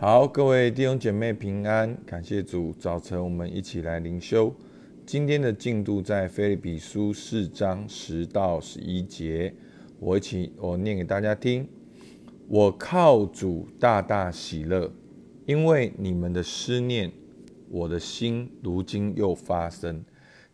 好，各位弟兄姐妹平安，感谢主。早晨我们一起来灵修。今天的进度在菲利比书四章十到十一节，我一起我念给大家听。我靠主大大喜乐，因为你们的思念，我的心如今又发生。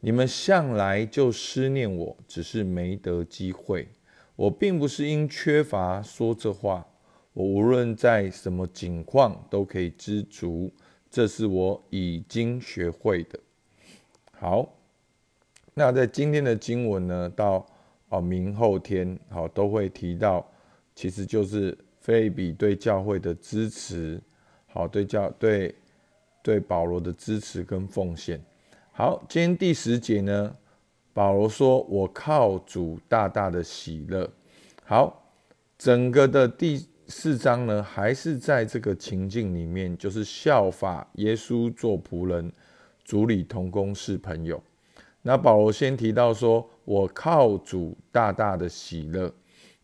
你们向来就思念我，只是没得机会。我并不是因缺乏说这话。我无论在什么境况都可以知足，这是我已经学会的。好，那在今天的经文呢，到哦明后天好都会提到，其实就是菲比对教会的支持，好对教对对保罗的支持跟奉献。好，今天第十节呢，保罗说：“我靠主大大的喜乐。”好，整个的第。四章呢，还是在这个情境里面，就是效法耶稣做仆人，主理同工是朋友。那保罗先提到说：“我靠主大大的喜乐。”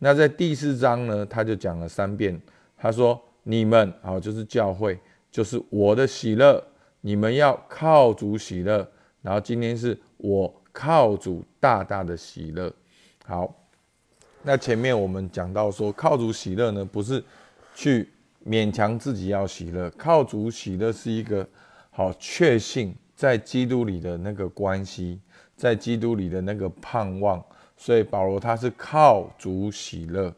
那在第四章呢，他就讲了三遍，他说：“你们啊，就是教会，就是我的喜乐，你们要靠主喜乐。”然后今天是我靠主大大的喜乐。好。那前面我们讲到说，靠主喜乐呢，不是去勉强自己要喜乐，靠主喜乐是一个好确信在基督里的那个关系，在基督里的那个盼望。所以保罗他是靠主喜乐。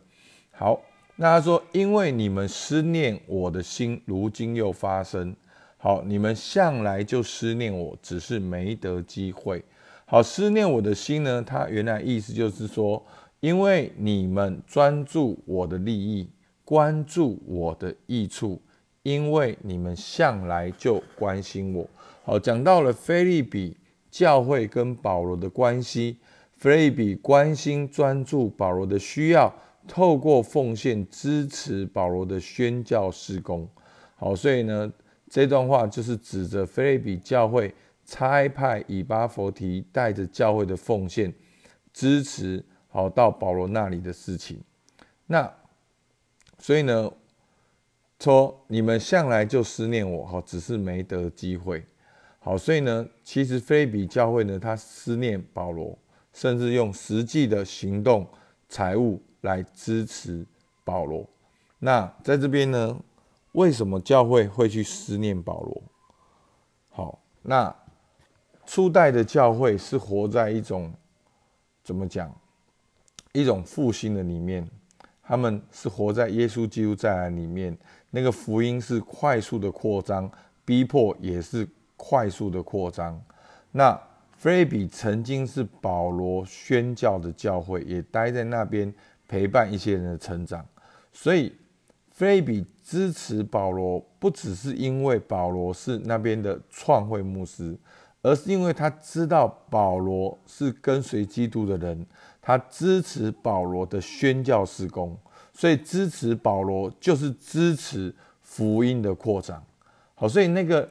好，那他说，因为你们思念我的心，如今又发生。好，你们向来就思念我，只是没得机会。好，思念我的心呢，他原来意思就是说。因为你们专注我的利益，关注我的益处，因为你们向来就关心我。好，讲到了菲利比教会跟保罗的关系，菲利比关心专注保罗的需要，透过奉献支持保罗的宣教事工。好，所以呢，这段话就是指着菲利比教会差派以巴佛提带着教会的奉献支持。好，到保罗那里的事情，那所以呢，说你们向来就思念我，哈，只是没得机会。好，所以呢，其实菲比教会呢，他思念保罗，甚至用实际的行动、财物来支持保罗。那在这边呢，为什么教会会去思念保罗？好，那初代的教会是活在一种怎么讲？一种复兴的里面，他们是活在耶稣基督再来里面，那个福音是快速的扩张，逼迫也是快速的扩张。那菲比曾经是保罗宣教的教会，也待在那边陪伴一些人的成长，所以菲比支持保罗，不只是因为保罗是那边的创会牧师。而是因为他知道保罗是跟随基督的人，他支持保罗的宣教事工，所以支持保罗就是支持福音的扩张。好，所以那个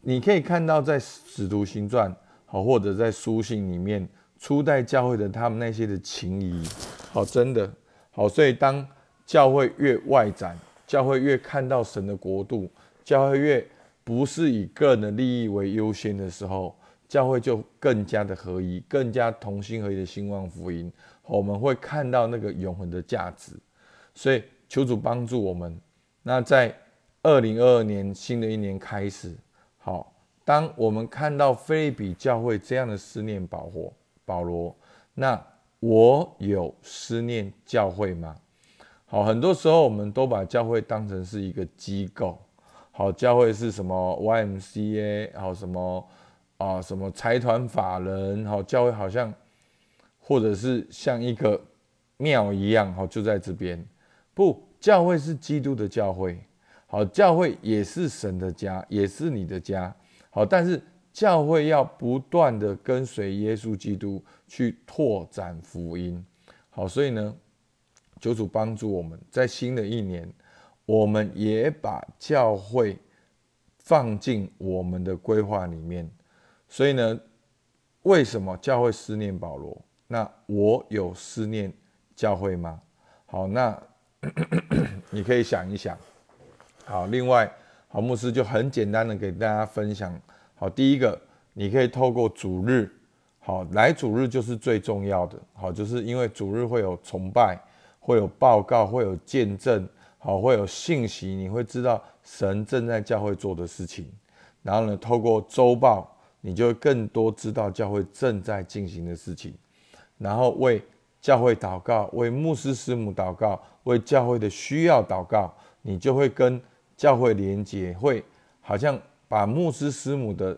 你可以看到在使徒行传，好或者在书信里面，初代教会的他们那些的情谊，好真的好。所以当教会越外展，教会越看到神的国度，教会越。不是以个人的利益为优先的时候，教会就更加的合一，更加同心合一的兴旺福音。我们会看到那个永恒的价值。所以求主帮助我们。那在二零二二年新的一年开始，好，当我们看到菲利比教会这样的思念保护保罗，那我有思念教会吗？好，很多时候我们都把教会当成是一个机构。好，教会是什么？YMCA，好什么啊？什么财团法人？好，教会好像或者是像一个庙一样，好就在这边。不，教会是基督的教会。好，教会也是神的家，也是你的家。好，但是教会要不断的跟随耶稣基督去拓展福音。好，所以呢，求主帮助我们在新的一年。我们也把教会放进我们的规划里面，所以呢，为什么教会思念保罗？那我有思念教会吗？好，那 你可以想一想。好，另外好，牧师就很简单的给大家分享。好，第一个，你可以透过主日，好，来主日就是最重要的。好，就是因为主日会有崇拜，会有报告，会有见证，好，会有信息，你会知道神正在教会做的事情。然后呢，透过周报，你就会更多知道教会正在进行的事情。然后为教会祷告，为牧师师母祷告，为教会的需要祷告，你就会跟。教会连接会好像把牧师师母的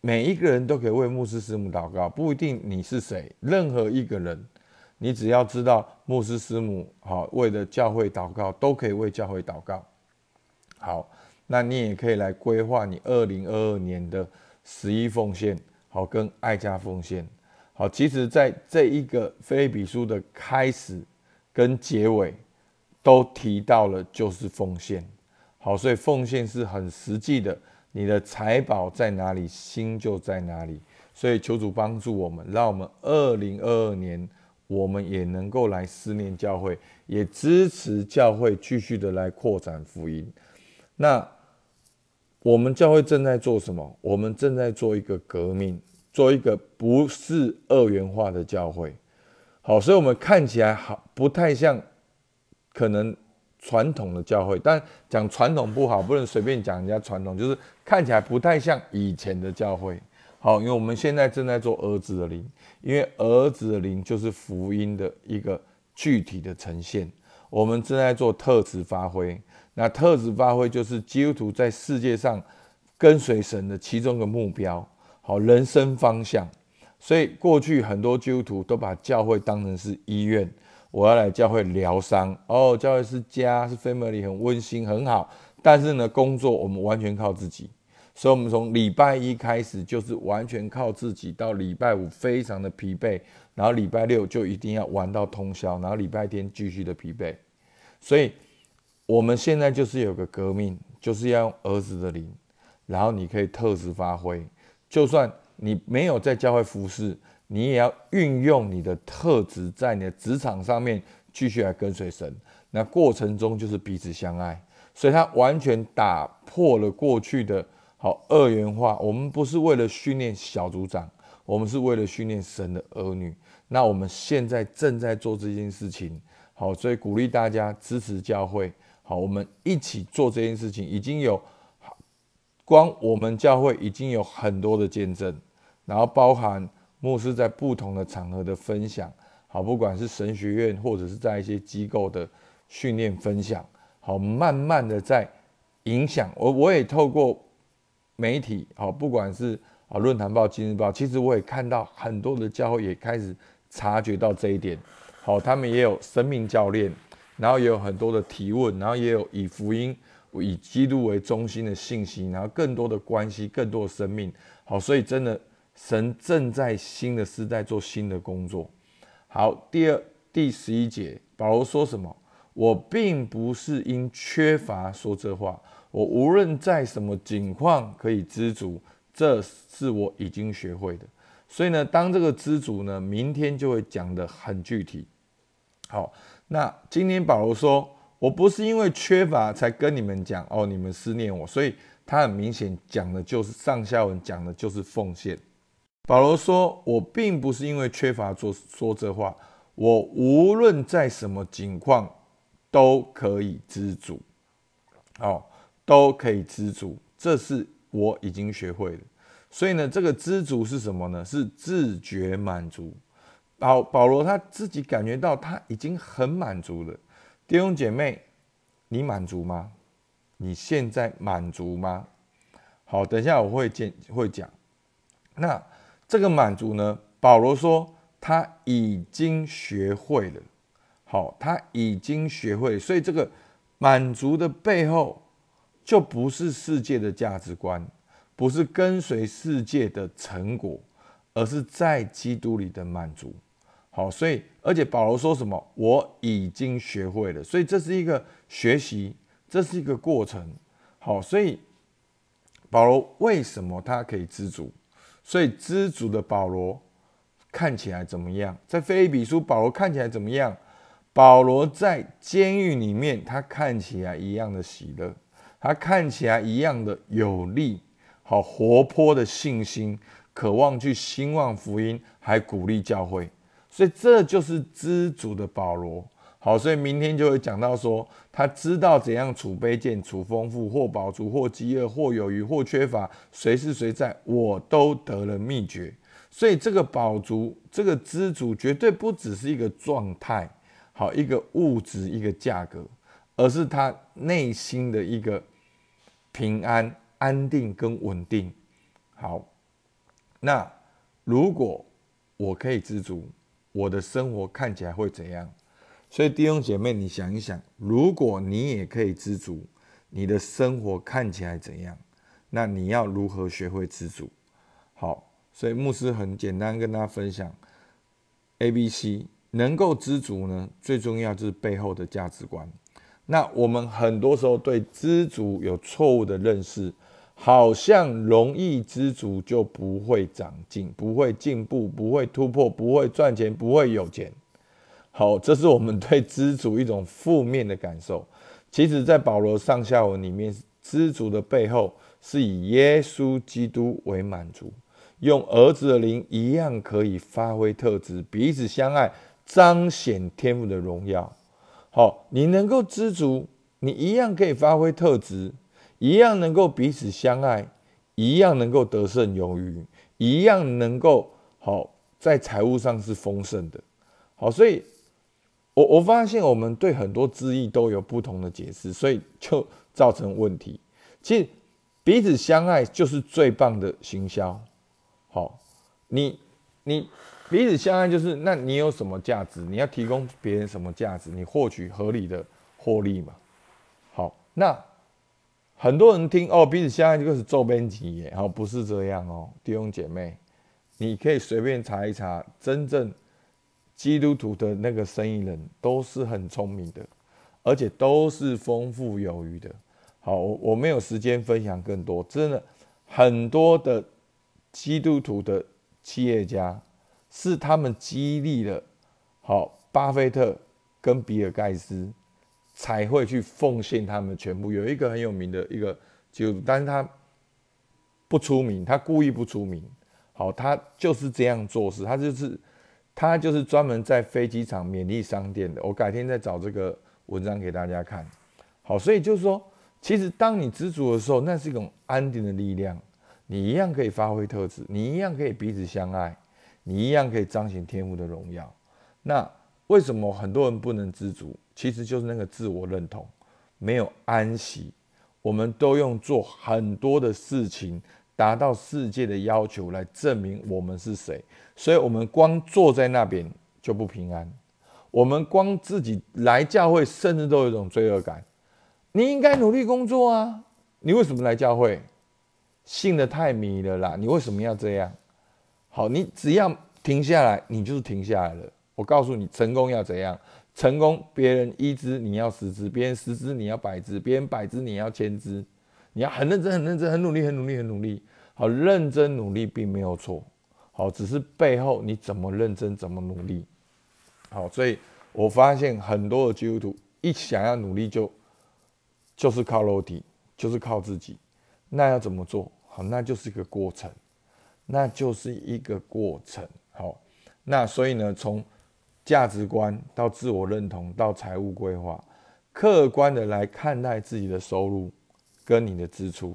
每一个人都可以为牧师师母祷告，不一定你是谁，任何一个人，你只要知道牧师师母好为了教会祷告，都可以为教会祷告。好，那你也可以来规划你二零二二年的十一奉献，好跟爱家奉献。好，其实在这一个菲比书的开始跟结尾都提到了，就是奉献。好，所以奉献是很实际的。你的财宝在哪里，心就在哪里。所以求主帮助我们，让我们二零二二年，我们也能够来思念教会，也支持教会继续的来扩展福音。那我们教会正在做什么？我们正在做一个革命，做一个不是二元化的教会。好，所以我们看起来好，不太像，可能。传统的教会，但讲传统不好，不能随便讲人家传统，就是看起来不太像以前的教会。好，因为我们现在正在做儿子的灵，因为儿子的灵就是福音的一个具体的呈现。我们正在做特质发挥，那特质发挥就是基督徒在世界上跟随神的其中一个目标，好人生方向。所以过去很多基督徒都把教会当成是医院。我要来教会疗伤哦，教会是家，是 family，很温馨，很好。但是呢，工作我们完全靠自己，所以我们从礼拜一开始就是完全靠自己，到礼拜五非常的疲惫，然后礼拜六就一定要玩到通宵，然后礼拜天继续的疲惫。所以我们现在就是有个革命，就是要用儿子的灵，然后你可以特质发挥，就算你没有在教会服侍。你也要运用你的特质，在你的职场上面继续来跟随神。那过程中就是彼此相爱，所以他完全打破了过去的好二元化。我们不是为了训练小组长，我们是为了训练神的儿女。那我们现在正在做这件事情，好，所以鼓励大家支持教会。好，我们一起做这件事情，已经有光我们教会已经有很多的见证，然后包含。牧师在不同的场合的分享，好，不管是神学院或者是在一些机构的训练分享，好，慢慢的在影响我。我也透过媒体，好，不管是啊论坛报、今日报，其实我也看到很多的教会也开始察觉到这一点，好，他们也有生命教练，然后也有很多的提问，然后也有以福音、以基督为中心的信息，然后更多的关系、更多的生命，好，所以真的。神正在新的时代做新的工作。好，第二第十一节，保罗说什么？我并不是因缺乏说这话，我无论在什么境况可以知足，这是我已经学会的。所以呢，当这个知足呢，明天就会讲的很具体。好，那今天保罗说，我不是因为缺乏才跟你们讲哦，你们思念我，所以他很明显讲的就是上下文讲的就是奉献。保罗说：“我并不是因为缺乏做说这话，我无论在什么境况都可以知足，哦，都可以知足，这是我已经学会了。所以呢，这个知足是什么呢？是自觉满足。保保罗他自己感觉到他已经很满足了。弟兄姐妹，你满足吗？你现在满足吗？好，等一下我会见会讲。那。”这个满足呢？保罗说他已经学会了，好，他已经学会，所以这个满足的背后，就不是世界的价值观，不是跟随世界的成果，而是在基督里的满足。好，所以而且保罗说什么？我已经学会了，所以这是一个学习，这是一个过程。好，所以保罗为什么他可以知足？所以知足的保罗看起来怎么样？在菲比书，保罗看起来怎么样？保罗在监狱里面，他看起来一样的喜乐，他看起来一样的有力，好活泼的信心，渴望去兴旺福音，还鼓励教会。所以这就是知足的保罗。好，所以明天就会讲到说，他知道怎样储卑贱，储丰富，或饱足，或饥饿，或有余，或缺乏，随是随在，我都得了秘诀。所以这个饱足，这个知足，绝对不只是一个状态，好一个物质，一个价格，而是他内心的一个平安、安定跟稳定。好，那如果我可以知足，我的生活看起来会怎样？所以弟兄姐妹，你想一想，如果你也可以知足，你的生活看起来怎样？那你要如何学会知足？好，所以牧师很简单跟大家分享，A、B、C 能够知足呢，最重要就是背后的价值观。那我们很多时候对知足有错误的认识，好像容易知足就不会长进、不会进步、不会突破、不会赚钱、不会有钱。好，这是我们对知足一种负面的感受。其实，在保罗上下文里面，知足的背后是以耶稣基督为满足，用儿子的灵一样可以发挥特质，彼此相爱，彰显天赋的荣耀。好，你能够知足，你一样可以发挥特质，一样能够彼此相爱，一样能够得胜有余，一样能够好在财务上是丰盛的。好，所以。我我发现我们对很多字义都有不同的解释，所以就造成问题。其实彼此相爱就是最棒的行销。好，你你彼此相爱就是，那你有什么价值？你要提供别人什么价值？你获取合理的获利嘛？好，那很多人听哦，彼此相爱就是做编辑耶，好，不是这样哦，弟兄姐妹，你可以随便查一查，真正。基督徒的那个生意人都是很聪明的，而且都是丰富有余的。好，我我没有时间分享更多，真的很多的基督徒的企业家是他们激励了好巴菲特跟比尔盖茨才会去奉献他们全部。有一个很有名的一个基督徒，但是他不出名，他故意不出名。好，他就是这样做事，他就是。他就是专门在飞机场勉励商店的。我改天再找这个文章给大家看。好，所以就是说，其实当你知足的时候，那是一种安定的力量。你一样可以发挥特质，你一样可以彼此相爱，你一样可以彰显天赋的荣耀。那为什么很多人不能知足？其实就是那个自我认同没有安息。我们都用做很多的事情。达到世界的要求来证明我们是谁，所以我们光坐在那边就不平安。我们光自己来教会，甚至都有一种罪恶感。你应该努力工作啊！你为什么来教会？信的太迷了啦！你为什么要这样？好，你只要停下来，你就是停下来了。我告诉你，成功要怎样？成功，别人一支你要十支，别人十支你要百支，别人百支你要千支。你要很认真、很认真、很努力、很努力、很努力。好，认真努力并没有错。好，只是背后你怎么认真、怎么努力。好，所以我发现很多的基督徒一想要努力，就就是靠肉体，就是靠自己。那要怎么做？好，那就是一个过程，那就是一个过程。好，那所以呢，从价值观到自我认同到财务规划，客观的来看待自己的收入。跟你的支出，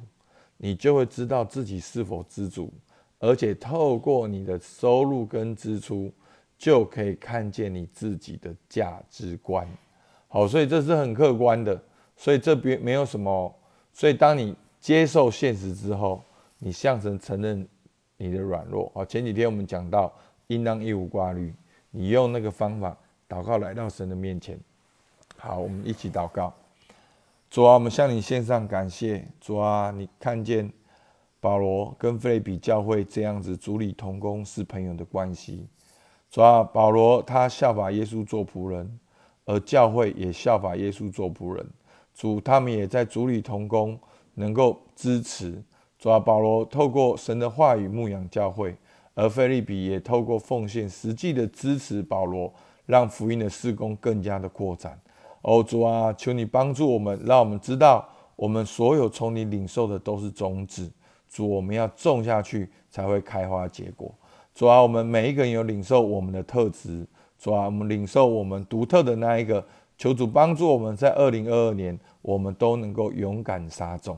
你就会知道自己是否知足，而且透过你的收入跟支出，就可以看见你自己的价值观。好，所以这是很客观的，所以这边没有什么。所以当你接受现实之后，你向神承认你的软弱。好，前几天我们讲到应当一无挂虑，你用那个方法祷告来到神的面前。好，我们一起祷告。主啊，我们向你献上感谢。主啊，你看见保罗跟菲利比教会这样子主理同工是朋友的关系。主啊，保罗他效法耶稣做仆人，而教会也效法耶稣做仆人。主，他们也在主理同工，能够支持。主啊，保罗透过神的话语牧养教会，而菲利比也透过奉献实际的支持保罗，让福音的事工更加的扩展。哦，主啊，求你帮助我们，让我们知道我们所有从你领受的都是种子，主，我们要种下去才会开花结果。主啊，我们每一个人有领受我们的特质，主啊，我们领受我们独特的那一个，求主帮助我们在二零二二年，我们都能够勇敢撒种。